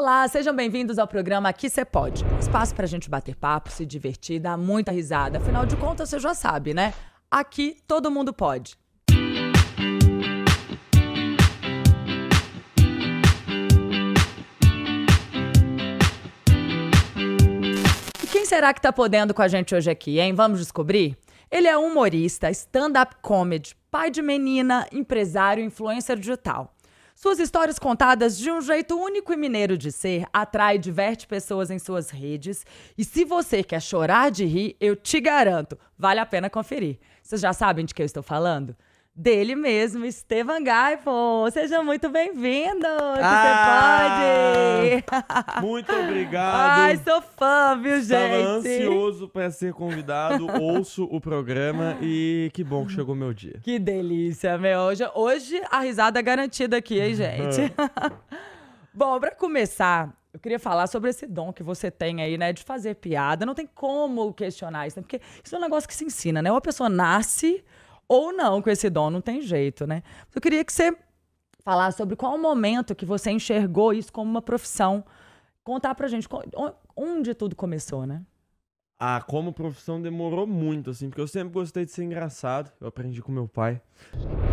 Olá, sejam bem-vindos ao programa Aqui Cê Pode. Espaço pra gente bater papo, se divertir, dar muita risada. Afinal de contas, você já sabe, né? Aqui todo mundo pode. E quem será que tá podendo com a gente hoje aqui, hein? Vamos descobrir? Ele é humorista, stand-up comedy, pai de menina, empresário influencer digital. Suas histórias contadas de um jeito único e mineiro de ser atrai e diverte pessoas em suas redes. E se você quer chorar de rir, eu te garanto, vale a pena conferir. Vocês já sabem de que eu estou falando? Dele mesmo, Estevam Gaipo. Seja muito bem-vindo! Ah! você pode! Muito obrigado. Ai, sou fã, viu, Estava gente? ansioso para ser convidado, ouço o programa e que bom que chegou meu dia. Que delícia, meu. Hoje, hoje a risada é garantida aqui, hein, gente? Bom, pra começar, eu queria falar sobre esse dom que você tem aí, né, de fazer piada. Não tem como questionar isso, né? Porque isso é um negócio que se ensina, né? Ou a pessoa nasce ou não com esse dom, não tem jeito, né? Eu queria que você falasse sobre qual o momento que você enxergou isso como uma profissão. Contar pra gente onde tudo começou, né? Ah, como profissão demorou muito, assim, porque eu sempre gostei de ser engraçado. Eu aprendi com meu pai.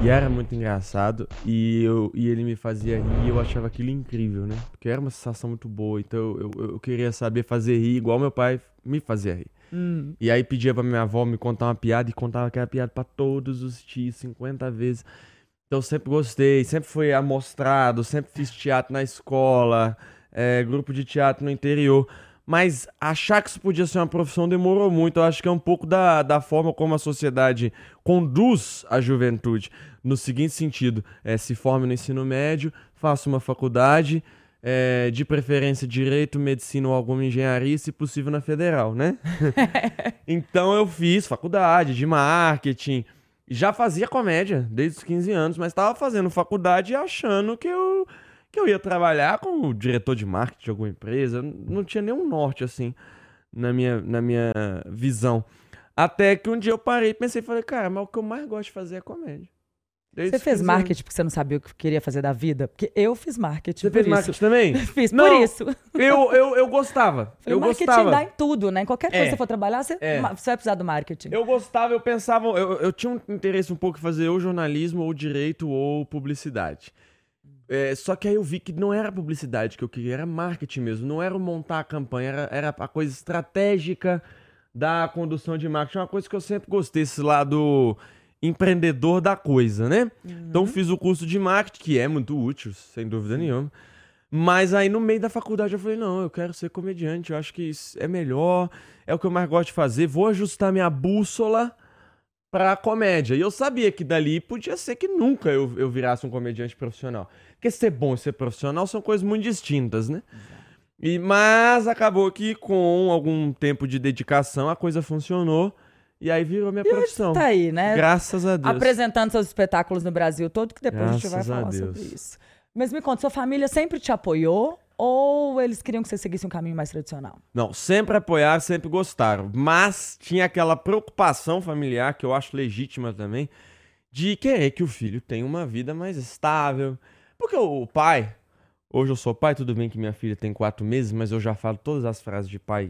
E era muito engraçado. E, eu, e ele me fazia rir e eu achava aquilo incrível, né? Porque era uma sensação muito boa. Então eu, eu, eu queria saber fazer rir igual meu pai me fazia rir. E aí pedia pra minha avó me contar uma piada e contava aquela piada pra todos os tios, 50 vezes. Então eu sempre gostei, sempre fui amostrado, sempre fiz teatro na escola, é, grupo de teatro no interior. Mas achar que isso podia ser uma profissão demorou muito. Eu acho que é um pouco da, da forma como a sociedade conduz a juventude. No seguinte sentido, é, se forme no ensino médio, faça uma faculdade, é, de preferência direito, medicina ou alguma engenharia, se possível na federal, né? então eu fiz faculdade de marketing. Já fazia comédia desde os 15 anos, mas estava fazendo faculdade achando que eu, que eu ia trabalhar como diretor de marketing de alguma empresa. Não tinha nenhum norte assim na minha, na minha visão. Até que um dia eu parei e pensei, falei, cara, mas o que eu mais gosto de fazer é comédia. Desde Você os fez 15 anos. marketing porque você não sabia o que queria fazer da vida? Porque eu fiz marketing. Você por fez isso. marketing também? Fiz Não, por isso. Eu, eu, eu gostava. Eu marketing gostava. dá em tudo, né? Em qualquer coisa É. que você for trabalhar, você, É. você vai precisar do marketing. Eu gostava, eu pensava, eu, eu tinha um interesse um pouco em fazer ou jornalismo, ou direito, ou publicidade. É, só que aí eu vi que não era publicidade que eu queria, era marketing mesmo. Não era montar a campanha, era, era a coisa estratégica da condução de marketing. É uma coisa que eu sempre gostei, esse lado empreendedor da coisa, né? Então fiz o curso de marketing, que é muito útil, sem dúvida nenhuma. Mas aí no meio da faculdade eu falei, não, eu quero ser comediante, eu acho que isso é melhor, é o que eu mais gosto de fazer, vou ajustar minha bússola pra comédia. E eu sabia que dali podia ser que nunca eu, eu virasse um comediante profissional. Porque ser bom e ser profissional são coisas muito distintas, né? E, mas acabou que com algum tempo de dedicação a coisa funcionou e aí virou minha profissão. Tá aí, né? Graças a Deus. Apresentando seus espetáculos no Brasil todo, que depois a gente vai Graças falar sobre isso. Mas me conta, sua família sempre te apoiou ou eles queriam que você seguisse um caminho mais tradicional? Não, sempre apoiaram, sempre gostaram. Mas tinha aquela preocupação familiar, que eu acho legítima também, de querer que o filho tenha uma vida mais estável. Porque o pai, hoje eu sou pai, tudo bem que minha filha tem quatro meses, mas eu já falo todas as frases de pai.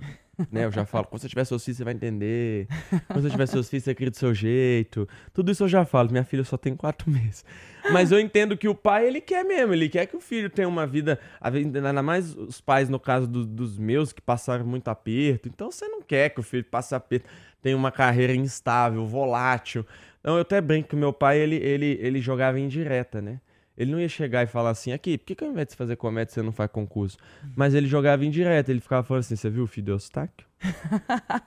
Né? Eu já falo, quando você tiver seus filhos, você vai entender. Quando você tiver seus filhos, você cria do seu jeito. Tudo isso eu já falo. Minha filha só tem quatro meses. Mas eu entendo que o pai, ele quer mesmo. Ele quer que o filho tenha uma vida. Ainda mais os pais, no caso do- dos meus, que passaram muito aperto. Então você não quer que o filho passe aperto. Tenha uma carreira instável, volátil. Então eu até brinco que meu pai, ele, ele, ele jogava em direta, né? Ele não ia chegar e falar assim, aqui, por que, que ao invés de fazer comédia você não faz concurso? Mas ele jogava em direto, ele ficava falando assim, você viu o do Eustáquio?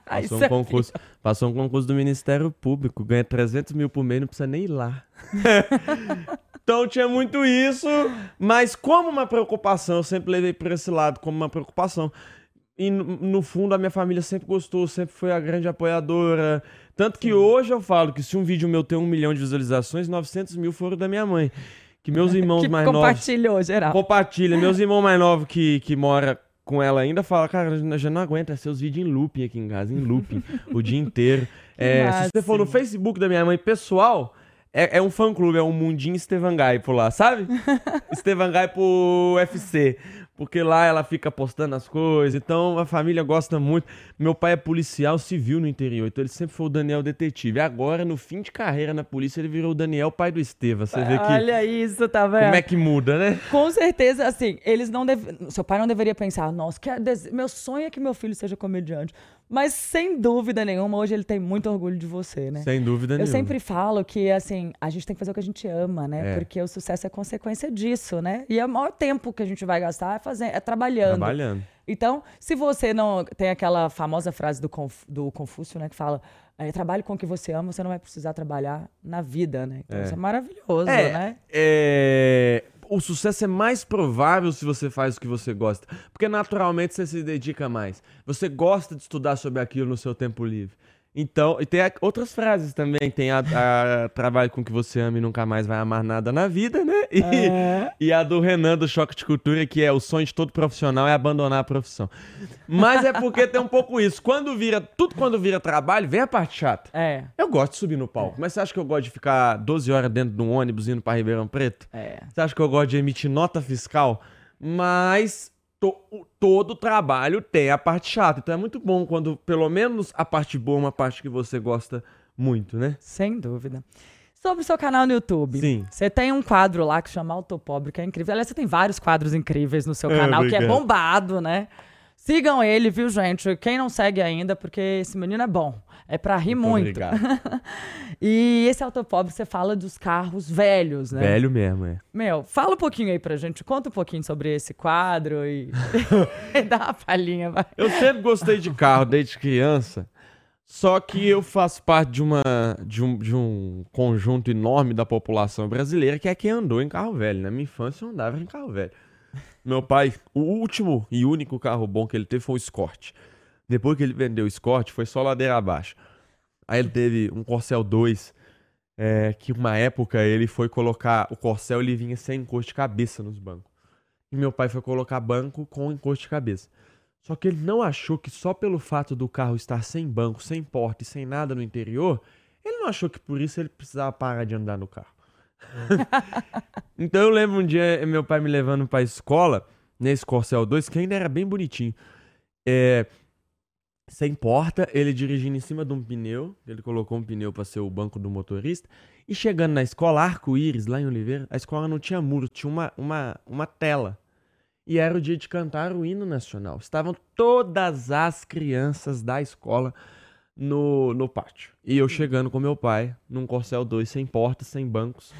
Ai, Passou um, você concurso, passou um concurso do Ministério Público, ganha 300 mil por mês, não precisa nem ir lá. então tinha muito isso, mas como uma preocupação, eu sempre levei por esse lado, como uma preocupação. E no, no fundo a minha família sempre gostou, sempre foi a grande apoiadora. Tanto que hoje eu falo que se um vídeo meu tem um milhão de visualizações, 900 mil foram da minha mãe. Que meus irmãos que mais novos compartilhou, geral. compartilha. Meus irmãos mais novos que, que mora com ela ainda fala, cara, já não aguenta seus vídeos em looping aqui em casa, em looping, o dia inteiro. É, se você for no. Facebook da minha mãe pessoal, é, é um fã clube, é um mundinho Estevan Gaipo lá, sabe? Estevan Gaipo UFC. Porque lá ela fica postando as coisas, então a família gosta muito. Meu pai é policial civil no interior, então ele sempre foi o Daniel detetive. Agora, no fim de carreira na polícia, ele virou o Daniel pai do Esteva. Você vê que. Olha isso, tá vendo? Como é que muda, né? Com certeza, assim, eles não devem. Seu pai não deveria pensar, nossa, dese... meu sonho é que meu filho seja comediante. Mas sem dúvida nenhuma, hoje ele tem muito orgulho de você, né? Sem dúvida Eu nenhuma. sempre falo que, assim, a gente tem que fazer o que a gente ama, né? É. Porque o sucesso é consequência disso, né? E é o maior tempo que a gente vai gastar é, fazendo, é trabalhando. Trabalhando. Então, se você não. Tem aquela famosa frase do, Conf- do Confúcio, né? Que fala: é, trabalhe com o que você ama, você não vai precisar trabalhar na vida, né? Então, É. isso é maravilhoso, É, né? é, o sucesso é mais provável se você faz o que você gosta. Porque naturalmente você se dedica mais. Você gosta de estudar sobre aquilo no seu tempo livre. Então, e tem a- outras frases também. Tem a, a trabalho com o que você ama e nunca mais vai amar nada na vida, né? E, É. e a do Renan do Choque de Cultura, que é o sonho de todo profissional é abandonar a profissão. Mas é porque tem um pouco isso. Quando vira, tudo quando vira trabalho, vem a parte chata. É. Eu gosto de subir no palco, mas você acha que eu gosto de ficar 12 horas dentro de um ônibus indo pra Ribeirão Preto? É. Você acha que eu gosto de emitir nota fiscal? Mas to- todo trabalho tem a parte chata. Então é muito bom quando pelo menos a parte boa é uma parte que você gosta muito, né? Sem dúvida. Sobre o seu canal no YouTube. Sim. Você tem um quadro lá que chama Autopobre, que é incrível. Aliás, você tem vários quadros incríveis no seu É, canal, que é bombado, né? Sigam ele, viu, gente? Quem não segue ainda, porque esse menino é bom. É pra rir muito. Obrigado. E esse Autopobre, você fala dos carros velhos, né? Velho mesmo, é. Meu, fala um pouquinho aí pra gente. Conta um pouquinho sobre esse quadro e, e dá uma palhinha, vai. Eu sempre gostei de carro desde criança. Só que eu faço parte de, uma, de, um, de um conjunto enorme da população brasileira que é quem andou em carro velho. Na minha infância eu andava em carro velho. Meu pai, o último e único carro bom que ele teve foi o Escort. Depois que ele vendeu o Escort, foi só ladeira abaixo. Aí ele teve um Corcel 2, é, que uma época ele foi colocar. O Corcel ele vinha sem encosto de cabeça nos bancos. E meu pai foi colocar banco com encosto de cabeça. Só que ele não achou que só pelo fato do carro estar sem banco, sem porta e sem nada no interior, ele não achou que por isso ele precisava parar de andar no carro. então eu lembro um dia eh, meu pai me levando pra escola, nesse Corcel 2, que ainda era bem bonitinho. É, sem porta, ele dirigindo em cima de um pneu, ele colocou um pneu pra ser o banco do motorista, e chegando na escola Arco-Íris, lá em Oliveira, a escola não tinha muro, tinha uma, uma, uma tela. E era o dia de cantar o hino nacional. Estavam todas as crianças da escola no, no pátio. E eu chegando com meu pai, num Corcel 2, sem porta, sem bancos.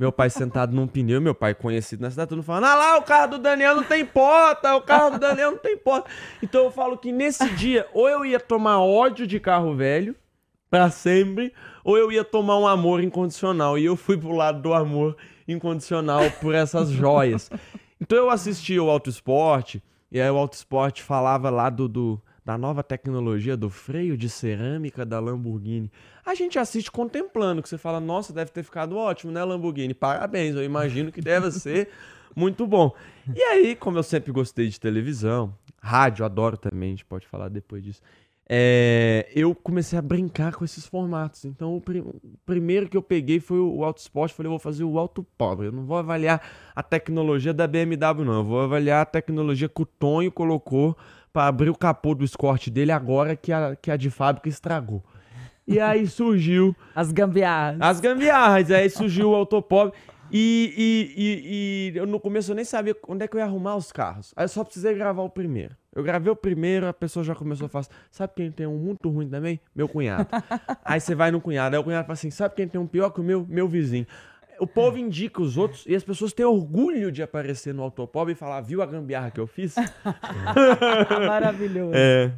Meu pai sentado num pneu, meu pai conhecido na cidade, todo mundo falando: Ah lá, o carro do Daniel não tem porta, o carro do Daniel não tem porta. Então eu falo que nesse dia, ou eu ia tomar ódio de carro velho, pra sempre, ou eu ia tomar um amor incondicional. E eu fui pro lado do amor incondicional por essas joias. Então eu assisti o Auto Esporte, e aí o Auto Esporte falava lá do, do- da nova tecnologia do freio de cerâmica da Lamborghini. A gente assiste contemplando, que você fala, nossa, deve ter ficado ótimo, né, Lamborghini? Parabéns, eu imagino que deve ser muito bom. E aí, como eu sempre gostei de televisão, rádio, adoro também, a gente pode falar depois disso. é, eu comecei a brincar com esses formatos. Então, o, pri- o primeiro que eu peguei foi o, o Auto Sport. Falei, eu vou fazer o Auto Pobre. Eu não vou avaliar a tecnologia da BMW, não. Eu vou avaliar a tecnologia que o Tonho colocou para abrir o capô do Escort dele agora que a, que a de fábrica estragou. E aí surgiu As gambiarras. as gambiarras. Aí surgiu o Autopop. E, e, e, e eu no começo eu nem sabia onde é que eu ia arrumar os carros. Aí eu só precisei gravar o primeiro. Eu gravei o primeiro, a pessoa já começou a falar assim, sabe quem tem um muito ruim também? Meu cunhado. aí você vai no cunhado, aí o cunhado fala assim, sabe quem tem um pior que o meu? Meu vizinho. O povo indica os outros e as pessoas têm orgulho de aparecer no Autopop e falar, viu a gambiarra que eu fiz? Maravilhoso. é.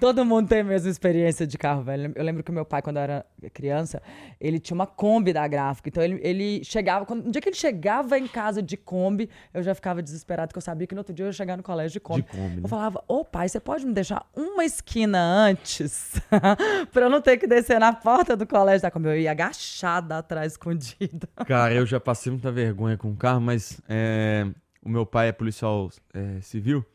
Todo mundo tem a mesma experiência de carro, velho. Eu lembro que meu pai, quando eu era criança, ele tinha uma Kombi da gráfica. Então ele, ele chegava, quando, no dia que ele chegava em casa de Kombi, eu já ficava desesperado, porque eu sabia que no outro dia eu ia chegar no colégio de Kombi. De Kombi, né? Eu falava, ô pai, você pode me deixar uma esquina antes pra eu não ter que descer na porta do colégio da Kombi? Eu ia agachada atrás, escondida. Cara, eu já passei muita vergonha com o carro, mas é, o meu pai é policial é, civil.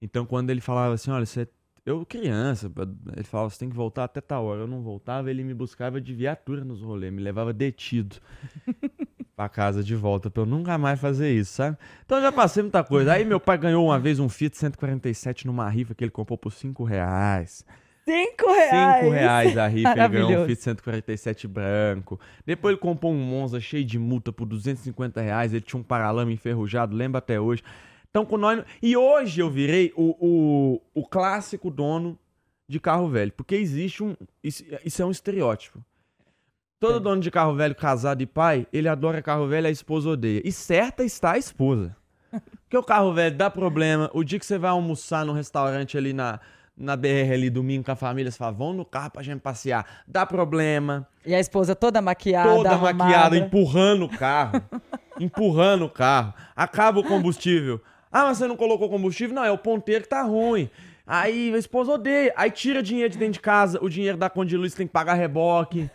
Então, quando ele falava assim, olha, você. Eu, criança, ele falava, você tem que voltar até tal hora. Eu não voltava, ele me buscava de viatura nos rolês, me levava detido. pra casa de volta, pra eu nunca mais fazer isso, sabe? Então já passei muita coisa. Aí meu pai ganhou uma vez um Fiat 147 numa rifa que ele comprou por 5 reais. Cinco reais. 5 reais a rifa, ele ganhou um. Fiat 147 branco. Depois ele comprou um Monza cheio de multa por 250 reais. Ele tinha um paralama enferrujado, lembro até hoje. Então com nós. E hoje eu virei o, o, o clássico dono de carro velho. Porque existe um. Isso, isso é um estereótipo. Todo Tem. dono de carro velho, casado e pai, ele adora carro velho, a esposa odeia. E certa está a esposa. Porque o carro velho dá problema. O dia que você vai almoçar num restaurante ali na, na BR ali domingo com a família, você fala, vamos no carro pra gente passear. Dá problema. E a esposa toda maquiada, Toda arrumada. maquiada, empurrando o carro. empurrando o carro. Acaba o combustível. Ah, mas você não colocou combustível? Não, é o ponteiro que tá ruim. Aí a esposa odeia. Aí tira dinheiro de dentro de casa, o dinheiro da conta de luz tem que pagar reboque.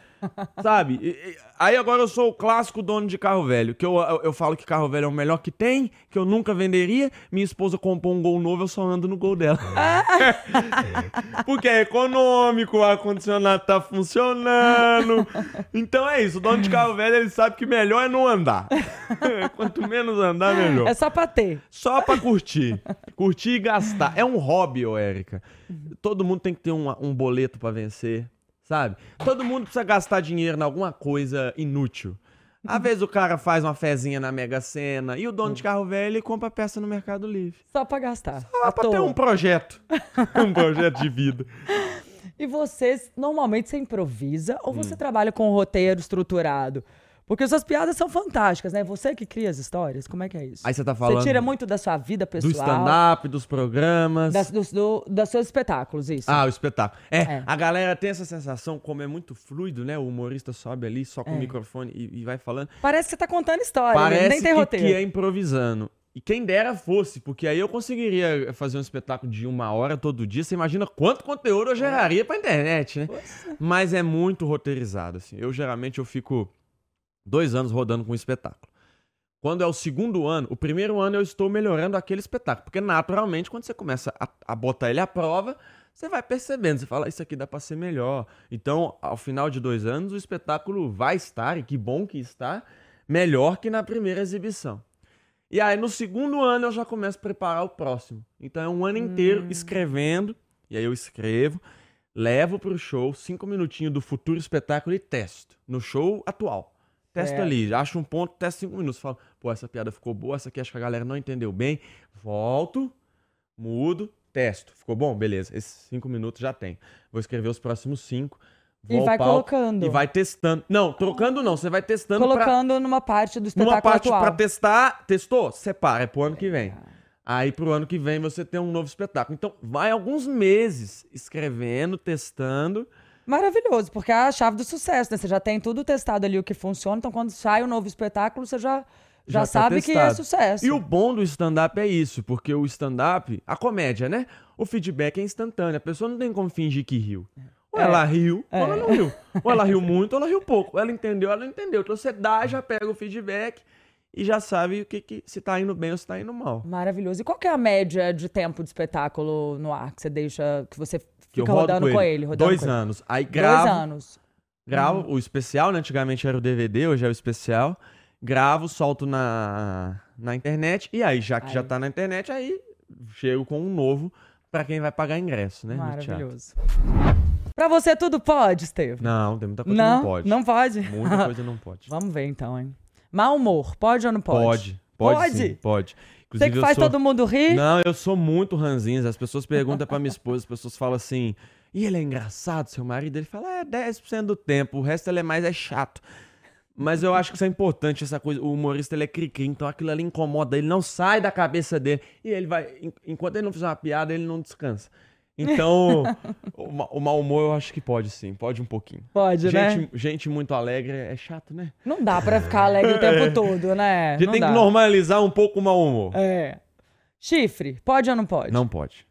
Sabe? E- e- Aí agora eu sou o clássico dono de carro velho. Que eu, eu, eu falo que carro velho é o melhor que tem, que eu nunca venderia. Minha esposa comprou um gol novo, eu só ando no gol dela. Porque é econômico, o ar-condicionado tá funcionando. Então é isso, o dono de carro velho ele sabe que melhor é não andar. Quanto menos andar, melhor. É só pra ter. Só pra curtir. Curtir e gastar. É um hobby, ô Érica. Todo mundo tem que ter um, um boleto pra vencer, sabe? Todo mundo precisa gastar dinheiro em alguma coisa inútil. Às vezes o cara faz uma fezinha na Mega Sena e o dono de carro velho ele compra peça no Mercado Livre. Só pra gastar. Só pra toa. ter um projeto. um projeto de vida. E você, normalmente, você improvisa ou Hum. você trabalha com um roteiro estruturado? Porque suas piadas são fantásticas, né? Você que cria as histórias, como é que é isso? Aí você tá falando Você tira muito da sua vida do pessoal. stand-up, dos programas. Das, dos, do, seus espetáculos, isso. Ah, o espetáculo. É, É. a galera tem essa sensação, como é muito fluido, né? O humorista sobe ali só com É. o microfone e, e vai falando. Parece que você tá contando história, né? Parece nem tem que, roteiro. que é improvisando. E quem dera fosse, porque aí eu conseguiria fazer um espetáculo de uma hora todo dia. Você imagina quanto conteúdo eu geraria pra internet, né? Mas é muito roteirizado, assim. Eu geralmente eu fico dois anos rodando com um espetáculo. Quando é o segundo ano, o primeiro ano eu estou melhorando aquele espetáculo. Porque naturalmente, quando você começa a, a botar ele à prova, você vai percebendo. Você fala, isso aqui dá pra ser melhor. Então, ao final de dois anos, o espetáculo vai estar, e que bom que está, melhor que na primeira exibição. E aí, no segundo ano, eu já começo a preparar o próximo. Então, é um ano inteiro escrevendo. E aí, eu escrevo, levo pro show, cinco minutinhos do futuro espetáculo e testo. No show atual. Testo É. ali, acho um ponto, testo cinco minutos. Falo, pô, essa piada ficou boa, essa aqui acho que a galera não entendeu bem. Volto, mudo, testo. Ficou bom? Beleza. Esses cinco minutos já tem. Vou escrever os próximos cinco. E vou ao vai palco colocando. E vai testando. Não, trocando não. Você vai testando pra, Colocando numa parte do espetáculo numa parte atual. pra testar. Testou? Separa. É pro ano que vem. Aí pro ano que vem você tem um novo espetáculo. Então vai alguns meses escrevendo, testando. Maravilhoso, porque é a chave do sucesso, né? Você já tem tudo testado ali o que funciona, então quando sai um novo espetáculo, você já, já, Já tá sabe que é sucesso. E o bom do stand-up é isso, porque o stand-up, a comédia, né? O feedback é instantâneo. A pessoa não tem como fingir que riu. Ou É. ela riu, É. ou ela não riu. Ou ela riu muito, ou ela riu pouco. Ou ela entendeu, ela não entendeu. Então você dá, já pega o feedback e já sabe o que, que se tá indo bem ou se tá indo mal. Maravilhoso. E qual que é a média de tempo de espetáculo no ar que você deixa, que você Que eu fica rodo rodando com ele? rodando Dois com ele? anos. Aí Dois gravo, anos. gravo Uhum. o especial, né? Antigamente era o DVD, hoje é o especial. Gravo, solto na, na internet. E aí, já que já Aí. tá na internet, aí chego com um novo pra quem vai pagar ingresso, né? Maravilhoso. Pra você tudo pode, Estevam? Não, tem muita coisa que Não, não pode. não pode? Muita coisa não pode. Vamos ver então, hein? Mau humor, pode ou não pode? Pode. Pode, Pode? sim, pode. Você que faz sou... todo mundo rir? Não, eu sou muito ranzinza. As pessoas perguntam pra minha esposa, as pessoas falam assim, e ele é engraçado, seu marido? Ele fala, é 10% do tempo, o resto ele é mais é chato. Mas eu acho que isso é importante, essa coisa. O humorista ele é cri-cri, então aquilo ali incomoda, ele não sai da cabeça dele. E ele vai. en- Enquanto ele não fizer uma piada, ele não descansa. Então, o, o mau humor eu acho que pode sim, pode um pouquinho. Pode, né? Gente, gente muito alegre é chato, né? Não dá pra ficar alegre o tempo todo, né? A gente não tem dá. que normalizar um pouco o mau humor. É. Chifre, pode ou não pode? Não pode.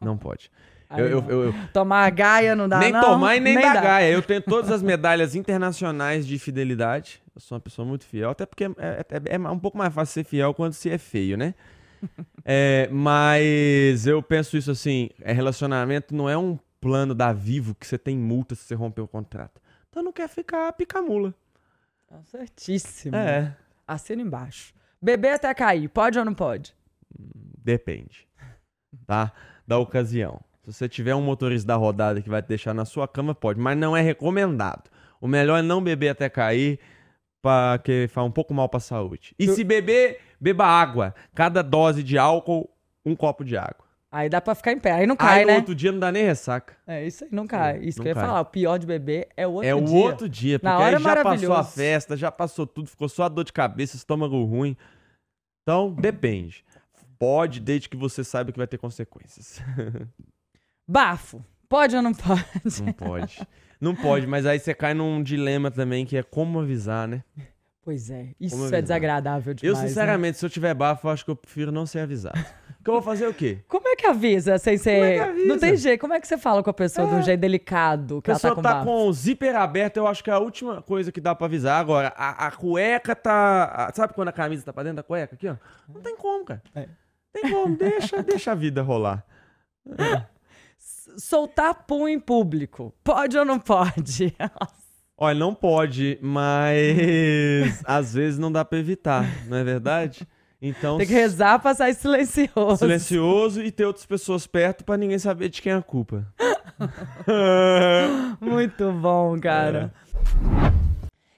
Não pode. Aí Eu, eu- não. eu- eu- Tomar a gaia não dá, nem não? tomar e nem, dar dá. gaia. Eu tenho todas as medalhas internacionais de fidelidade. Eu sou uma pessoa muito fiel, até porque é, é- é um pouco mais fácil ser fiel quando se é feio, né? É, mas eu penso isso assim: é relacionamento não é um plano da Vivo que você tem multa se você romper o contrato. Então não quer ficar pica-mula. Tá certíssimo. É. Assina embaixo. Beber até cair, pode ou não pode? Depende. Tá? Da ocasião. Se você tiver um motorista da rodada que vai te deixar na sua cama, pode, mas não é recomendado. O melhor é não beber até cair, porque faz um pouco mal pra saúde. E se beber, beba água. Cada dose de álcool, um copo de água. Aí dá pra ficar em pé. Aí não cai, aí né? outro dia não dá nem ressaca. É, isso aí não cai. Isso não que eu ia cai. falar. O pior de beber é o outro é o dia. outro dia, porque Na hora aí é já passou a festa, já passou tudo, ficou só a dor de cabeça, estômago ruim. Então, depende. Pode, desde que você saiba que vai ter consequências. Bafo. Pode ou não pode? Não pode. Não pode, mas aí você cai num dilema também que é como avisar, né? Pois é. Isso Como é avisar? desagradável Eu, demais. né? sinceramente, se eu tiver bafo, eu acho que eu prefiro não ser avisado. Porque eu vou fazer o quê? Como é que avisa sem ser. Como é que avisa? Não tem jeito. Como é que você fala com a pessoa de um jeito delicado A que ela tá pessoa com tá com o zíper aberto, eu acho que é a última coisa que dá pra avisar. Agora, a, a cueca tá. a- sabe quando a camisa tá pra dentro da cueca aqui, ó? Não tem como, cara. É. Tem como, deixa, deixa a vida rolar. Soltar pum em público. Pode ou não pode? Olha, não pode, mas às vezes não dá pra evitar, não é verdade? Então, Tem que rezar pra sair silencioso. silencioso e ter outras pessoas perto pra ninguém saber de quem é a culpa. Muito bom, cara.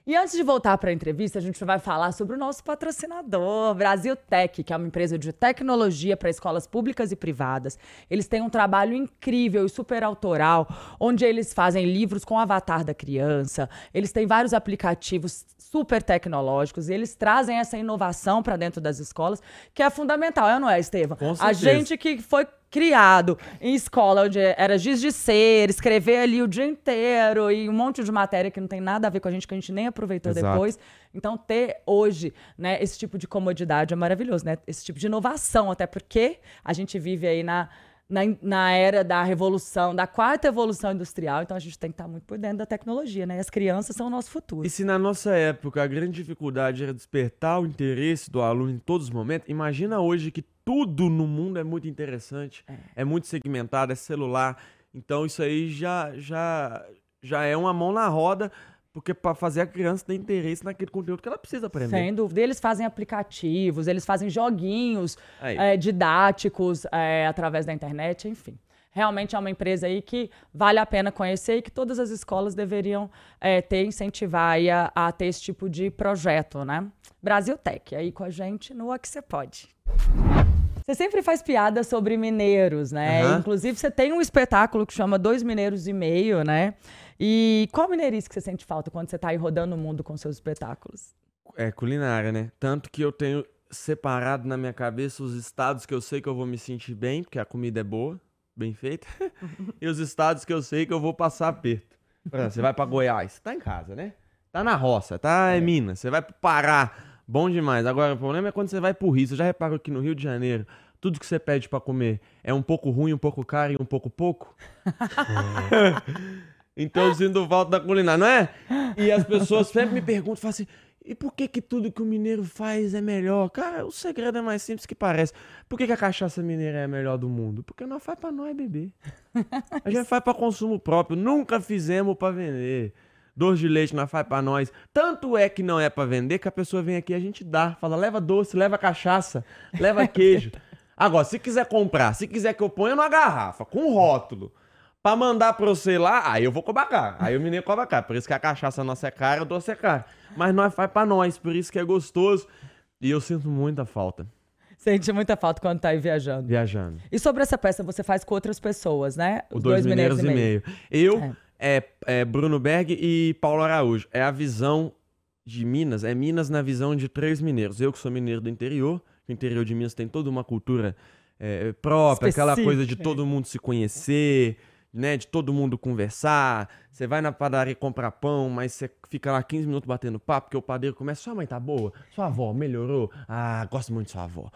E antes de voltar para a entrevista, a gente vai falar sobre o nosso patrocinador, Brasil Tech, que é uma empresa de tecnologia para escolas públicas e privadas. Eles têm um trabalho incrível e super autoral, onde eles fazem livros com o avatar da criança. Eles têm vários aplicativos super tecnológicos e eles trazem essa inovação para dentro das escolas, que é fundamental, é não é, Estevam? Com A certeza. gente que foi criado em escola onde era giz de ser, escrever ali o dia inteiro e um monte de matéria que não tem nada a ver com a gente, que a gente nem aproveitou Exato. depois. Então, ter hoje, né, esse tipo de comodidade é maravilhoso, né? Esse tipo de inovação, até porque a gente vive aí na, na, na era da revolução, da quarta evolução industrial, então a gente tem que estar muito por dentro da tecnologia, né? E as crianças são o nosso futuro. E se na nossa época a grande dificuldade era despertar o interesse do aluno em todos os momentos, imagina hoje que tudo no mundo é muito interessante, é, muito segmentado, é celular. Então isso aí já, já, já é uma mão na roda, porque para fazer a criança ter interesse naquele conteúdo que ela precisa aprender. Sem dúvida. Eles fazem aplicativos, eles fazem joguinhos é, didáticos é, através da internet, enfim. Realmente é uma empresa aí que vale a pena conhecer e que todas as escolas deveriam é, ter, incentivar a, a ter esse tipo de projeto, né? Brasil Tech, aí com a gente no A Que Você Pode. Você sempre faz piada sobre mineiros, né? Aham. Inclusive, você tem um espetáculo que chama Dois Mineiros e Meio, né? E qual mineirice que você sente falta quando você tá aí rodando o mundo com seus espetáculos? É culinária, né? Tanto que eu tenho separado na minha cabeça os estados que eu sei que eu vou me sentir bem, porque a comida é boa, bem feita, e os estados que eu sei que eu vou passar aperto. Exemplo, você vai pra Goiás, tá em casa, né? Tá na roça, tá em Minas, você vai pro Pará, bom demais. Agora, o problema é quando você vai pro Rio, você já reparou que no Rio de Janeiro, tudo que você pede pra comer é um pouco ruim, um pouco caro e um pouco pouco? Então eu sinto falta da culinária, não é? E as pessoas sempre me perguntam, falam assim, e por que que tudo que o mineiro faz é melhor? Cara, o segredo é mais simples que parece. Por que que a cachaça mineira é a melhor do mundo? Porque nós faz pra nós beber. A gente faz pra consumo próprio, nunca fizemos pra vender. Doce de leite nós faz pra nós. Tanto é que não é pra vender que a pessoa vem aqui e a gente dá. Fala, leva doce, leva cachaça, leva queijo. Agora, se quiser comprar, se quiser que eu ponha numa garrafa, com rótulo, pra mandar pra você lá, aí eu vou cobrar caro. Aí o menino cobra caro. Por isso que a cachaça nossa é cara, o doce é caro. Mas nós faz pra nós, por isso que é gostoso. E eu sinto muita falta Sente muita falta quando tá aí viajando. viajando. E sobre essa peça, você faz com outras pessoas, né? O Dois, Mineiros, e meio. Eu, É. é. É, Bruno Berg e Paulo Araújo. É a visão de Minas, é Minas na visão de três mineiros. Eu que sou mineiro do interior, o interior de Minas tem toda uma cultura é, própria, aquela coisa de Específica. todo mundo se conhecer, né? De todo mundo conversar. Você vai na padaria comprar pão, mas você fica lá 15 minutos batendo papo, porque o padeiro começa, sua mãe tá boa? Sua avó melhorou? Ah, gosto muito de sua avó.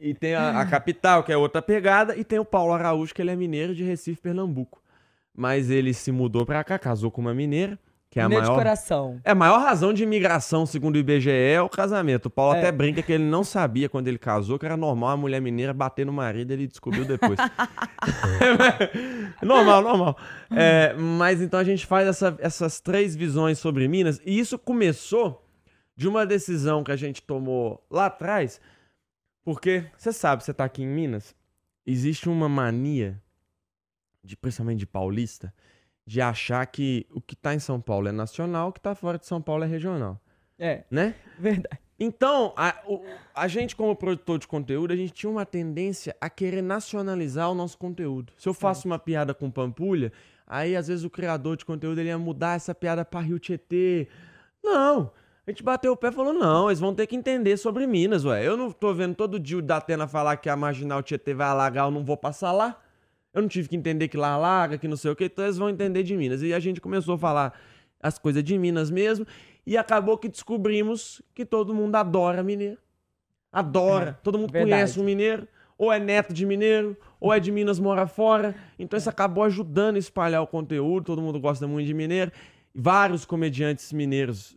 E tem a, a capital, que é outra pegada, e tem o Paulo Araújo, que ele é mineiro de Recife, Pernambuco. Mas ele se mudou pra cá, casou com uma mineira, que é a de maior... coração. É, a maior razão de imigração, segundo o IBGE, é o casamento. O Paulo É. até brinca que ele não sabia quando ele casou que era normal a mulher mineira bater no marido, ele descobriu depois. normal, normal. É, mas então a gente faz essa- essas três visões sobre Minas, e isso começou de uma decisão que a gente tomou lá atrás, porque você sabe, você tá aqui em Minas, existe uma mania, de, principalmente de paulista, de achar que o que tá em São Paulo é nacional, o que tá fora de São Paulo é regional. É, Né? verdade. Então, a, o- a gente, como produtor de conteúdo, a gente tinha uma tendência a querer nacionalizar o nosso conteúdo. Se eu faço uma piada com Pampulha, aí às vezes o criador de conteúdo ele ia mudar essa piada pra Rio Tietê. Não. A gente bateu o pé e falou: não, eles vão ter que entender sobre Minas, ué. Eu não tô vendo todo dia o Datena falar que a marginal Tietê vai alagar, eu não vou passar lá. Eu não tive que entender que lá alaga, que não sei o que, então eles vão entender de Minas. E a gente começou a falar as coisas de Minas mesmo. E acabou que descobrimos que todo mundo adora mineiro. Adora. todo mundo verdade. conhece um mineiro. Ou é neto de mineiro, ou é de Minas, mora fora. Então isso acabou ajudando a espalhar o conteúdo. Todo mundo gosta muito de mineiro. Vários comediantes mineiros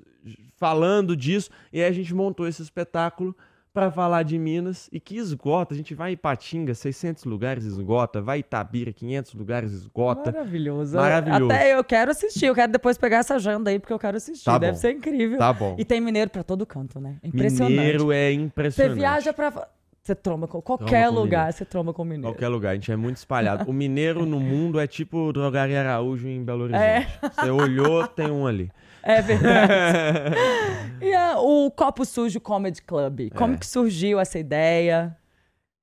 falando disso. E aí a gente montou esse espetáculo para falar de Minas. E que esgota. A gente vai em Ipatinga, 600 lugares esgota. Vai em Itabira, 500 lugares esgota. Maravilhoso. Maravilhoso. Até eu quero assistir, eu quero depois pegar essa agenda aí, porque eu quero assistir. Tá Deve bom. ser incrível. Tá bom. E tem mineiro pra todo canto, né? É Impressionante. Mineiro é Você impressionante. viaja pra. Você tromba com qualquer com lugar, você tromba com mineiro. Qualquer lugar, a gente é muito espalhado. O mineiro no mundo é tipo o Drogaria Araújo em Belo Horizonte. É. Você olhou, tem um ali. É verdade. e a- o Copo Sujo Comedy Club? Como É. que surgiu essa ideia?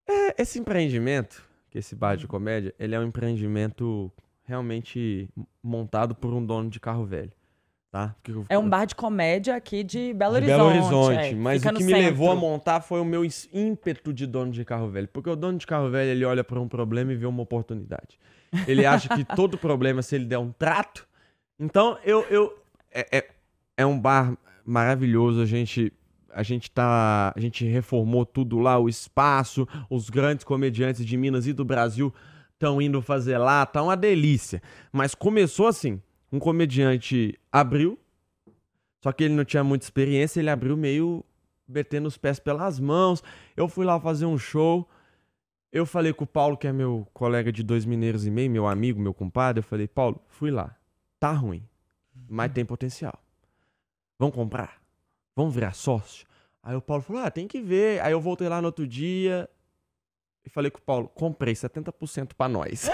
É, Esse empreendimento, que esse bar de comédia, ele é um empreendimento realmente montado por um dono de carro velho, tá? Eu- É um bar de comédia aqui de Belo de Horizonte. Belo Horizonte, é, mas fica o que me levou a centro. montar foi o meu ímpeto de dono de carro velho. Porque o dono de carro velho, ele olha para um problema e vê uma oportunidade. Ele acha que todo problema, se ele der um trato. Então, eu. eu é, é, é um bar maravilhoso. A gente. A gente tá. A gente reformou tudo lá, o espaço, os grandes comediantes de Minas e do Brasil estão indo fazer lá, tá uma delícia. Mas começou assim: um comediante abriu, só que ele não tinha muita experiência, ele abriu meio metendo os pés pelas mãos. Eu fui lá fazer um show. Eu falei com o Paulo, que é meu colega de dois mineiros e meio, meu amigo, meu compadre. Eu falei, Paulo, fui lá. Tá ruim, mas tem potencial. Vamos comprar? Vamos virar sócio? Aí o Paulo falou, ah, tem que ver. Aí eu voltei lá no outro dia e falei com o Paulo, comprei 70% pra nós.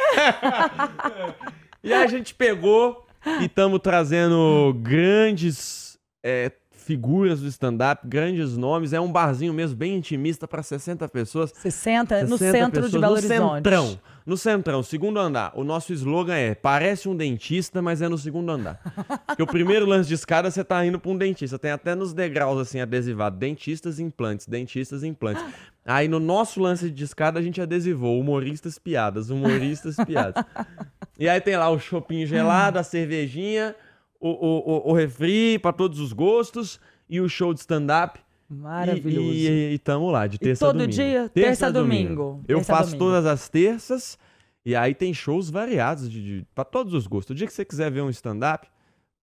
e aí a gente pegou e estamos trazendo grandes é, figuras do stand-up, grandes nomes. É um barzinho mesmo, bem intimista para 60 pessoas. 60, no 60 centro de pessoas Belo no Horizonte. Centrão. No centrão, segundo andar. O nosso slogan é: parece um dentista, mas é no segundo andar. Porque o primeiro lance de escada você tá indo pra um dentista. Tem até nos degraus assim adesivado: dentistas implantes, dentistas implantes. Aí no nosso lance de escada a gente adesivou: humoristas piadas, humoristas piadas. E aí tem lá o chopinho gelado, a cervejinha, o, o, o, o refri pra todos os gostos e o show de stand-up. Maravilhoso. E, e, e tamo lá, de terça a todo domingo. dia? Terça a domingo. Eu Terça a faço domingo. todas as terças e aí tem shows variados de, de, para todos os gostos. O dia que você quiser ver um stand-up,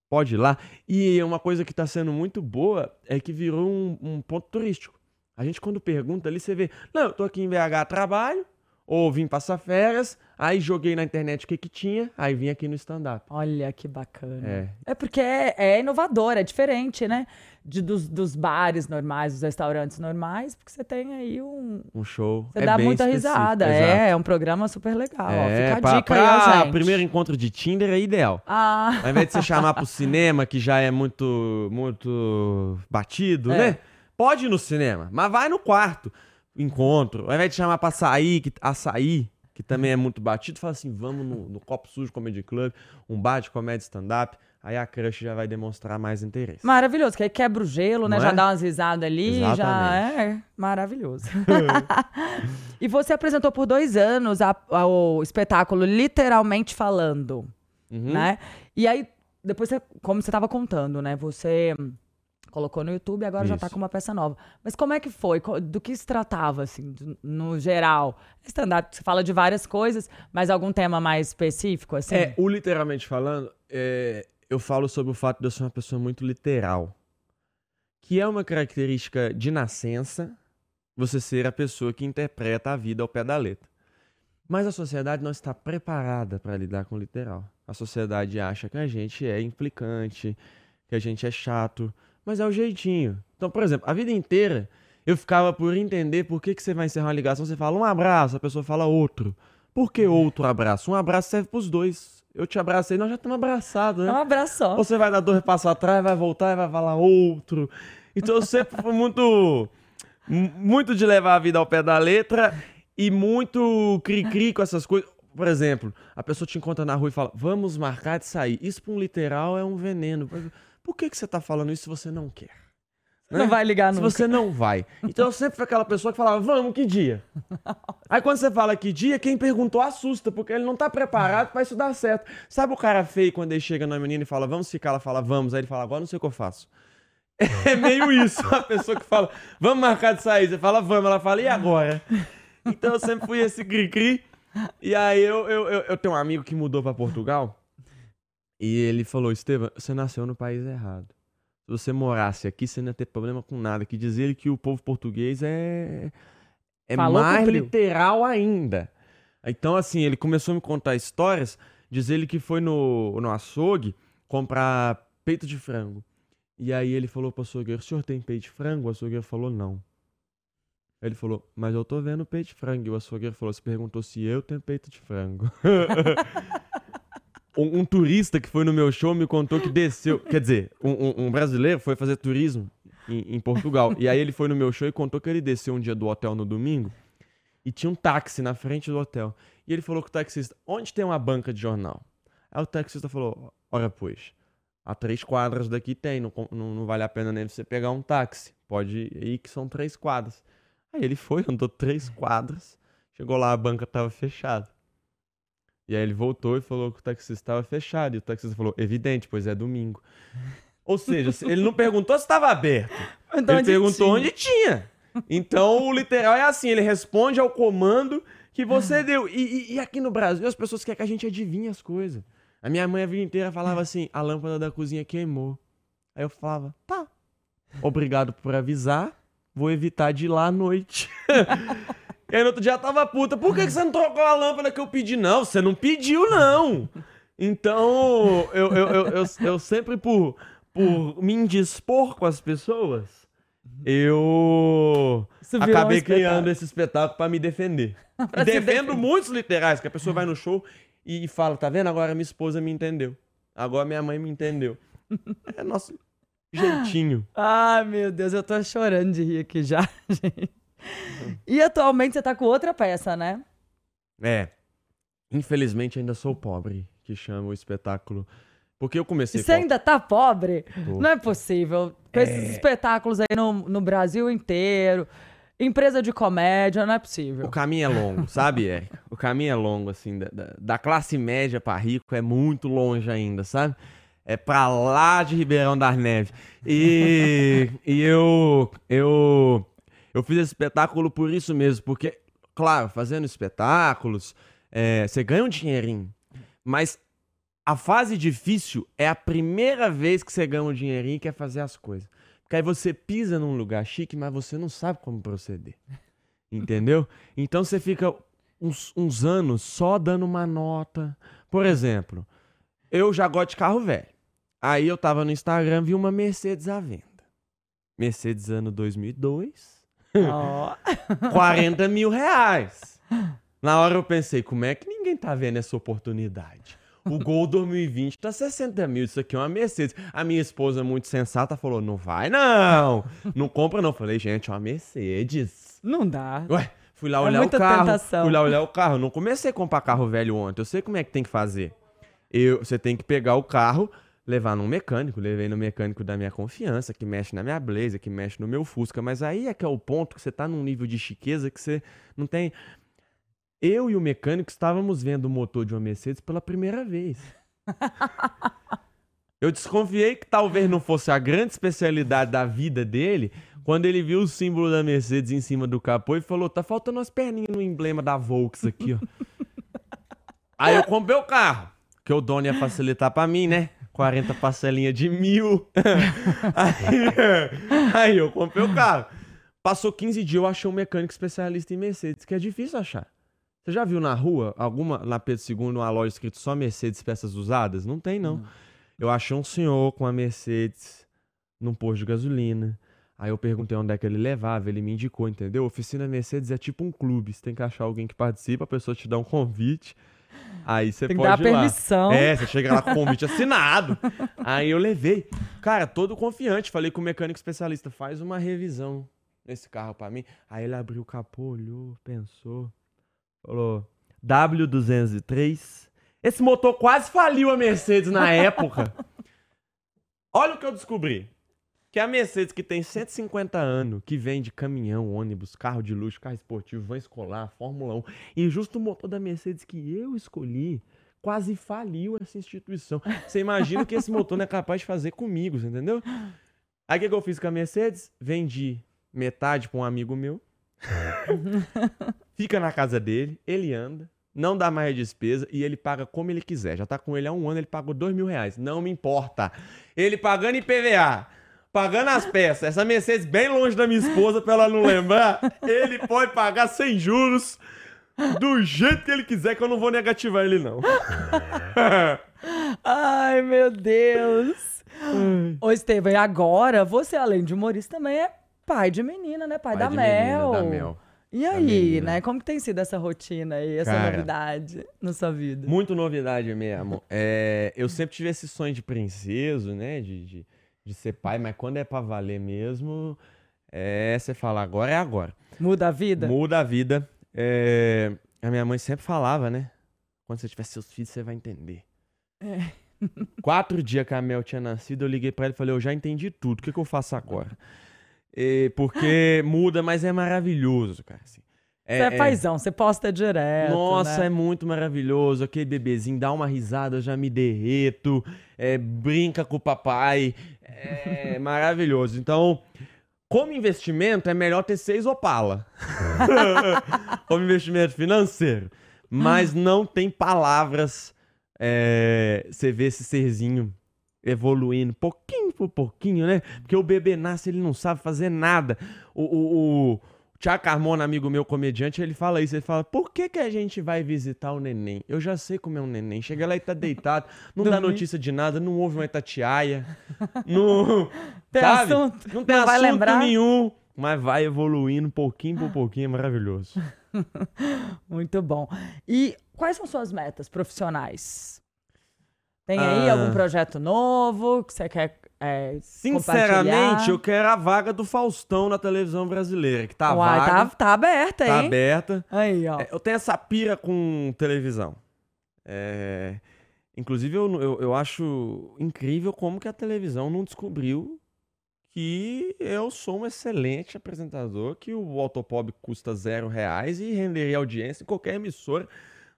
pode ir lá. E uma coisa que tá sendo muito boa é que virou um, um ponto turístico. A gente, quando pergunta ali, você vê, não, eu tô aqui em BH a trabalho, ou vim passar férias, aí joguei na internet o que que tinha, aí vim aqui no stand-up. Olha que bacana. É. É porque é, é inovador, é diferente, né? De, dos, dos bares normais, dos restaurantes normais, porque você tem aí um. Um show. Você é dá muita risada. exato. É, é um programa super legal. ó. É, Fica a pra, dica aí, pra ó, gente. primeiro encontro de Tinder é ideal. Ah, Ao invés de você chamar pro cinema, que já é muito, muito batido, É. né? Pode ir no cinema, mas vai no quarto. Encontro. Ao invés de chamar pra sair, que, açaí, que também é muito batido, fala assim: vamos no, no Copo Sujo Comedy Club, um bar de comédia stand-up. Aí a crush já vai demonstrar mais interesse. maravilhoso, que aí quebra o gelo, né? Não já é? dá umas risadas ali, já Exatamente. é maravilhoso. e você apresentou por dois anos a- a- o espetáculo Literalmente Falando, Uhum. né? E aí, depois, você, como você estava contando, né? Você colocou no YouTube e agora já tá Isso. com uma peça nova. Mas como é que foi? Do que se tratava, assim, no geral? Stand-up, você fala de várias coisas, mas algum tema mais específico, assim? É, o literalmente falando, é, eu falo sobre o fato de eu ser uma pessoa muito literal. Que é uma característica de nascença, você ser a pessoa que interpreta a vida ao pé da letra. Mas a sociedade não está preparada para lidar com o literal. A sociedade acha que a gente é implicante, que a gente é chato, mas é o jeitinho. Então, por exemplo, a vida inteira eu ficava por entender por que, que você vai encerrar uma ligação, você fala um abraço, a pessoa fala outro. Por que outro abraço? Um abraço serve pros dois. Eu te abracei, nós já estamos abraçados, né? É um abraço só. Você vai dar dois passos atrás, vai voltar e vai falar outro. Então eu sempre fui muito. Muito de levar a vida ao pé da letra e muito cri-cri com essas coisas. Por exemplo, a pessoa te encontra na rua e fala: Vamos marcar de sair. Isso para um literal é um veneno. Por que, que você tá falando isso se você não quer? Né? Não vai ligar se nunca. Se você não vai. Então eu sempre fui aquela pessoa que falava: Vamos, que dia? Aí quando você fala que dia, quem perguntou assusta, porque ele não tá preparado para isso dar certo. Sabe o cara feio quando ele chega na menina e fala: Vamos ficar? Ela fala: Vamos. Aí ele fala: Agora não sei o que eu faço. É meio isso, a pessoa que fala, vamos marcar de sair. Você fala, vamos. Ela fala, e agora? Então eu sempre fui esse cri-cri. E aí eu, eu, eu, eu, tenho um amigo que mudou para Portugal. E ele falou, Estevam, você nasceu no país errado. Se você morasse aqui, você não ia ter problema com nada. Que dizer ele que o povo português é, é mais literal ainda. Então, assim, ele começou a me contar histórias. Diz ele que foi no, no açougue comprar peito de frango. E aí ele falou pro açougueiro, o senhor tem peito de frango? O açougueiro falou, não. Aí ele falou, mas eu tô vendo peito de frango. E o açougueiro falou, você perguntou se eu tenho peito de frango. um, um, turista que foi no meu show me contou que desceu, quer dizer, um, um brasileiro foi fazer turismo em, em, Portugal. E aí ele foi no meu show e contou que ele desceu um dia do hotel no domingo e tinha um táxi na frente do hotel. E ele falou com o taxista, onde tem uma banca de jornal? Aí o taxista falou, ora pois a três quadras daqui tem, não, não, não, vale a pena nem você pegar um táxi. Pode ir que são três quadras. Aí ele foi, andou três quadras, chegou lá, a banca tava fechada. E aí ele voltou e falou que o taxista estava fechado. E o taxista falou, evidente, pois é domingo. Ou seja, ele não perguntou se estava aberto. Então, ele perguntou tinha? onde tinha. Então, o literal é assim, ele responde ao comando que você deu. E, e, e aqui no Brasil, as pessoas querem que a gente adivinhe as coisas. A minha mãe a vida inteira falava assim: a lâmpada da cozinha queimou. Aí eu falava: tá. Obrigado por avisar. Vou evitar de ir lá à noite. E aí no outro dia tava puta. Por que, que você não trocou a lâmpada que eu pedi? Não, você não pediu, não. Então, eu, eu, eu, eu, eu sempre, por, por me indispor com as pessoas, eu acabei um criando esse espetáculo para me defender. Defendo muitos literais, que a pessoa vai no show e fala: tá vendo? Agora minha esposa me entendeu. Agora minha mãe me entendeu. É nosso jeitinho. Ai, meu Deus, eu tô chorando de rir aqui já, gente. E atualmente você tá com outra peça, né? É. Infelizmente ainda sou pobre, que chama o espetáculo. Porque eu comecei. E você com... ainda tá pobre? Tô. Não é possível. Com é... esses espetáculos aí no, no Brasil inteiro. Empresa de comédia, não é possível. O caminho é longo, sabe, Érica? O caminho é longo, assim, da, da classe média para rico é muito longe ainda, sabe? É pra lá de Ribeirão das Neves. E, e eu, eu, eu fiz esse espetáculo por isso mesmo, porque, claro, fazendo espetáculos, é, você ganha um dinheirinho, mas a fase difícil é a primeira vez que você ganha um dinheirinho e quer fazer as coisas. Porque aí você pisa num lugar chique, mas você não sabe como proceder. Entendeu? Então você fica uns, uns anos só dando uma nota. Por exemplo, eu já gosto de carro velho. Aí eu tava no Instagram, vi uma Mercedes à venda. Mercedes ano 2002. Oh. 40 mil reais. Na hora eu pensei, como é que ninguém tá vendo essa oportunidade? O Gol 2020 tá 60 mil, isso aqui é uma Mercedes. A minha esposa, muito sensata, falou: não vai não, não compra não. Falei, gente, é uma Mercedes. Não dá. Ué, fui lá é olhar o carro. Tentação. Fui lá olhar o carro. Não comecei a comprar carro velho ontem. Eu sei como é que tem que fazer. Eu, você tem que pegar o carro, levar num mecânico. Levei no mecânico da minha confiança, que mexe na minha Blazer, que mexe no meu Fusca. Mas aí é que é o ponto que você tá num nível de chiqueza que você não tem. Eu e o mecânico estávamos vendo o motor de uma Mercedes pela primeira vez. Eu desconfiei que talvez não fosse a grande especialidade da vida dele quando ele viu o símbolo da Mercedes em cima do capô e falou: tá faltando umas perninhas no emblema da Volks aqui, ó. Aí eu comprei o carro, que o dono ia facilitar para mim, né? 40 parcelinhas de mil. aí, aí eu comprei o carro. Passou 15 dias, eu achei um mecânico especialista em Mercedes, que é difícil achar. Você já viu na rua alguma, na Pedro II, uma loja escrito só Mercedes peças usadas? Não tem, não. não. Eu achei um senhor com a Mercedes num posto de gasolina. Aí eu perguntei onde é que ele levava, ele me indicou, entendeu? Oficina Mercedes é tipo um clube, você tem que achar alguém que participa, a pessoa te dá um convite. Aí você Tem que pode dar ir lá. permissão. É, você chega lá com o convite assinado. Aí eu levei. Cara, todo confiante. Falei com o mecânico especialista, faz uma revisão nesse carro pra mim. Aí ele abriu o capô, olhou, pensou. Falou, W203. Esse motor quase faliu a Mercedes na época. Olha o que eu descobri. Que a Mercedes, que tem 150 anos, que vende caminhão, ônibus, carro de luxo, carro esportivo, van escolar, Fórmula 1, e justo o motor da Mercedes que eu escolhi, quase faliu essa instituição. Você imagina que esse motor não é capaz de fazer comigo, entendeu? Aí o que, que eu fiz com a Mercedes? Vendi metade pra um amigo meu. Fica na casa dele, ele anda, não dá mais despesa e ele paga como ele quiser. Já tá com ele há um ano, ele pagou dois mil reais. Não me importa. Ele pagando IPVA, pagando as peças, essa Mercedes bem longe da minha esposa pra ela não lembrar, ele pode pagar sem juros. Do jeito que ele quiser, que eu não vou negativar ele, não. Ai, meu Deus. Ô, Estevam, e agora, você, além de humorista, também é pai de menina, né? Pai, da, de Mel. menina, da Mel. E Da aí, né? Como que tem sido essa rotina aí, essa Cara, novidade na sua vida? Muito novidade mesmo. É, eu sempre tive esse sonho de princeso, né? De, de, de ser pai, mas quando é pra valer mesmo, é você fala, agora é agora. Muda a vida? Muda a vida. É, a minha mãe sempre falava, né? Quando você tiver seus filhos, você vai entender. É. Quatro dias que a Mel tinha nascido, eu liguei pra ela e falei, eu já entendi tudo, o que, que eu faço agora? E, porque muda, mas é maravilhoso, cara. assim. Você é, paizão, você posta direto. Nossa, né? é muito maravilhoso. Aquele bebezinho dá uma risada, eu já me derreto. é, brinca com o papai. É maravilhoso. Então, como investimento, é melhor ter seis Opala. como investimento financeiro. Mas não tem palavras. é, você vê esse serzinho evoluindo pouquinho por pouquinho, né? Porque o bebê nasce, ele não sabe fazer nada. O, o, o Tiago Carmona, amigo meu comediante, ele fala isso. Ele fala, por que, que a gente vai visitar o neném? Eu já sei como é um neném. Chega lá e tá deitado, não dá notícia de nada, não ouve uma itatiaia, não... Tem sabe? assunto, Não tem não assunto lembrar. nenhum. Mas vai evoluindo pouquinho por pouquinho, é maravilhoso. Muito bom. E quais são suas metas profissionais? Tem aí Ah. algum projeto novo que você quer é, Sinceramente, eu quero a vaga do Faustão na televisão brasileira, que tá Uai, vaga, tá, tá aberta, tá hein? aberta. Aí, ó. É, eu tenho essa pira com televisão. É, Inclusive, eu, eu, eu acho incrível como que a televisão não descobriu que eu sou um excelente apresentador, que o Autopop custa zero reais e renderia audiência em qualquer emissora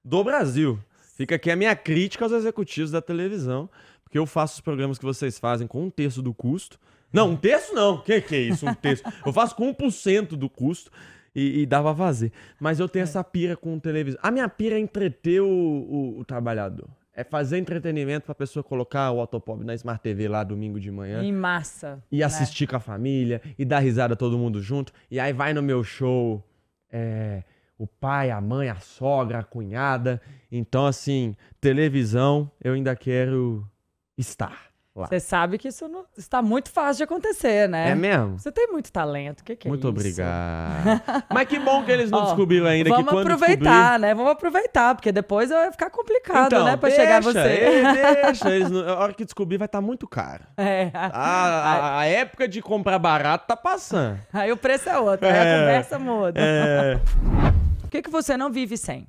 do Brasil. Fica aqui a minha crítica aos executivos da televisão, porque eu faço os programas que vocês fazem com um terço do custo. Não, um terço não. Que que é isso, um terço? Eu faço com 1% do custo e, e dá pra fazer. Mas eu tenho essa pira com televisão. A minha pira é entreter o, o- o trabalhador. É fazer entretenimento pra pessoa colocar o Autopop na Smart TV lá domingo de manhã Em massa. e né? assistir com a família e dar risada todo mundo junto. E aí vai no meu show é, o pai, a mãe, a sogra, a cunhada. Então, assim, televisão eu ainda quero estar lá. Você sabe que isso não- está muito fácil de acontecer, né? É mesmo? Você tem muito talento. O que, que é Muito isso? obrigado. Mas que bom que eles não Ó, descobriram ainda Vamos que quando aproveitar, né? Vamos aproveitar, porque depois vai ficar complicado, Então, né? Pra deixa, chegar você. é, deixa. Eles, não- a hora que descobrir vai estar muito caro. É. A, a- a época de comprar barato tá passando. Aí o preço é outro, aí a É. conversa muda. É, O que, que você não vive sem?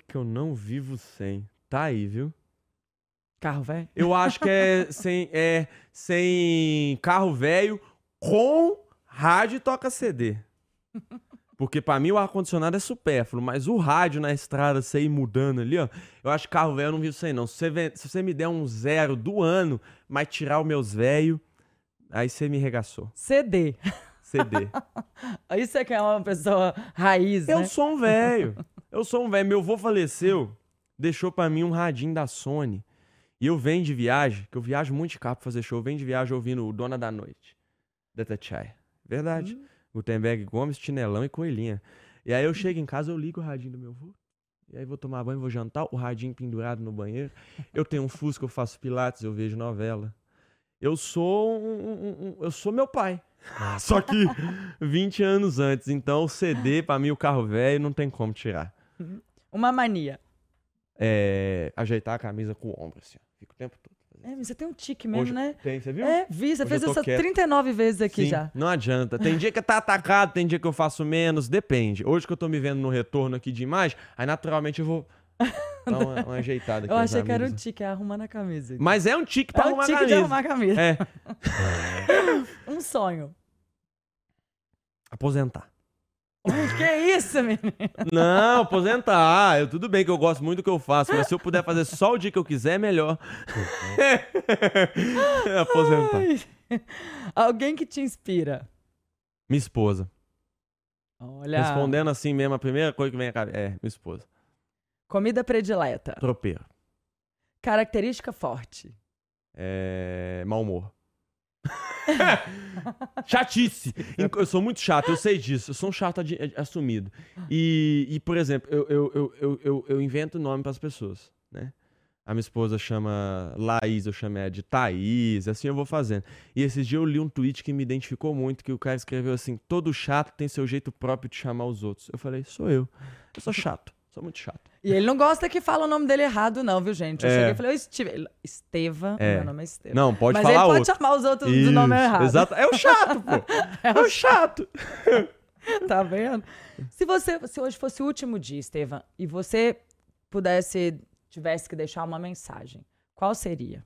Que, que eu não vivo sem? Tá aí, viu? Carro, velho? Eu acho que é sem, é sem carro velho com rádio e toca CD. Porque pra mim o ar-condicionado é supérfluo, mas o rádio na estrada, você ir mudando ali, ó. Eu acho que carro velho eu não vivo sem, não. Se você, se você me der um zero do ano, mas tirar os meus velhos, aí você me regaçou. CD. CD. Aí você que é uma pessoa raiz, Eu né? sou um velho. Eu sou um velho. Meu avô faleceu, deixou pra mim um radinho da Sony. E eu venho de viagem, que eu viajo muito de carro pra fazer show. Eu venho de viagem ouvindo o Dona da Noite, da Tachai. Verdade. Gutenberg Gomes, Chinelão e Coelhinha. E aí eu chego em casa, eu ligo o radinho do meu avô. E aí vou tomar banho, vou jantar, o radinho pendurado no banheiro. Eu tenho um Fusca, eu faço pilates, eu vejo novela. eu sou um, um- um- eu sou meu pai. Só que 20 anos antes. Então, o CD, pra mim, o carro velho, não tem como tirar. Uma mania. É, ajeitar a camisa com o ombro, assim. ó. Fica o tempo todo. É, mas você tem um tique mesmo, Hoje- né? Tem, você viu? É, vi, você Hoje fez isso quieto. 39 vezes aqui Sim, já. Não adianta. Tem dia que tá atacado, tem dia que eu faço menos, depende. Hoje que eu tô me vendo no retorno aqui de imagem, aí naturalmente eu vou dar uma, uma ajeitada aqui. Eu na achei que era um tique, é arrumando a camisa. Mas é um tique pra é um arrumar a tique camisa. de arrumar a camisa. É, Um sonho. aposentar. que isso, menino? Não, aposentar. Eu, tudo bem que eu gosto muito do que eu faço, mas se eu puder fazer só o dia que eu quiser, é melhor. aposentar. Alguém que te inspira. Minha esposa. Olha. Respondendo assim mesmo, a primeira coisa que vem à cabeça. É, minha esposa. Comida predileta. Tropeiro. Característica forte. É, mau humor. Chatice. Eu sou muito chato, eu sei disso. Eu sou um chato eh, assumido. E, e, por exemplo, eu, eu, eu, eu, eu, eu invento nome para as pessoas, né? A minha esposa chama Laís, eu chamo ela de Thaís, assim eu vou fazendo. E esses dias eu li um tweet que me identificou muito, que o cara escreveu assim, todo chato tem seu jeito próprio de chamar os outros. Eu falei, sou eu. Eu sou chato, sou muito chato. E ele não gosta que fala o nome dele errado, não, viu, gente? Eu É. cheguei e falei, "Ô, Steve... Estevam, É. meu nome é Estevam. Não, pode Mas falar ele pode outro. chamar os outros do nome Isso, errado. Exato. É o chato, pô. É o chato. Tá vendo? Se você, se hoje fosse o último dia, Estevam, e você pudesse, tivesse que deixar uma mensagem, qual seria?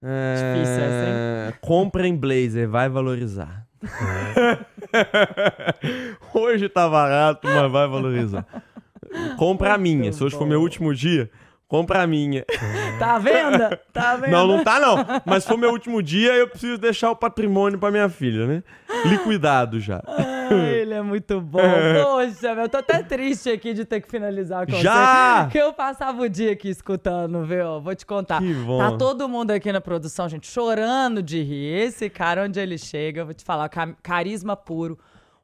Difícil É... Comprem blazer, vai valorizar. Hoje tá barato, mas vai valorizar. Compra a minha. Se hoje for meu último dia, compra a minha. Tá vendo? Tá vendo? Não, não tá não. Mas se for meu último dia, eu preciso deixar o patrimônio pra minha filha, né? Liquidado já. Ai, é muito bom. Poxa, meu, eu tô até triste aqui de ter que finalizar com Já? você. Que eu passava o dia aqui escutando, viu? Vou te contar. Que bom. Tá todo mundo aqui na produção, gente, chorando de rir. Esse cara, onde ele chega, eu vou te falar, ca- carisma puro.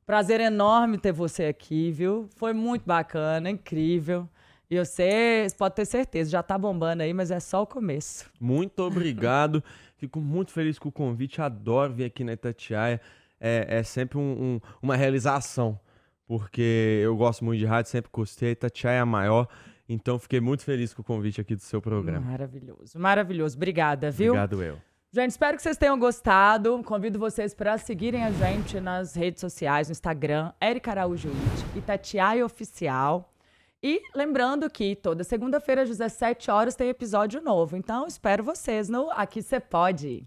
Prazer enorme ter você aqui, viu? Foi muito bacana, incrível. E você pode ter certeza, já tá bombando aí, mas é só o começo. Muito obrigado. Fico muito feliz com o convite. Adoro vir aqui na Itatiaia. É, é sempre um- um- uma realização, porque eu gosto muito de rádio, sempre gostei. Itatiaia é a maior. Então, fiquei muito feliz com o convite aqui do seu programa. Maravilhoso, maravilhoso. Obrigada, viu? Obrigado, eu. Gente, espero que vocês tenham gostado. Convido vocês para seguirem a gente nas redes sociais, no Instagram, Erika Araújo It, Itatiaia Oficial. E lembrando que toda segunda-feira às 17 horas tem episódio novo. Então, espero vocês no Aqui Você Pode.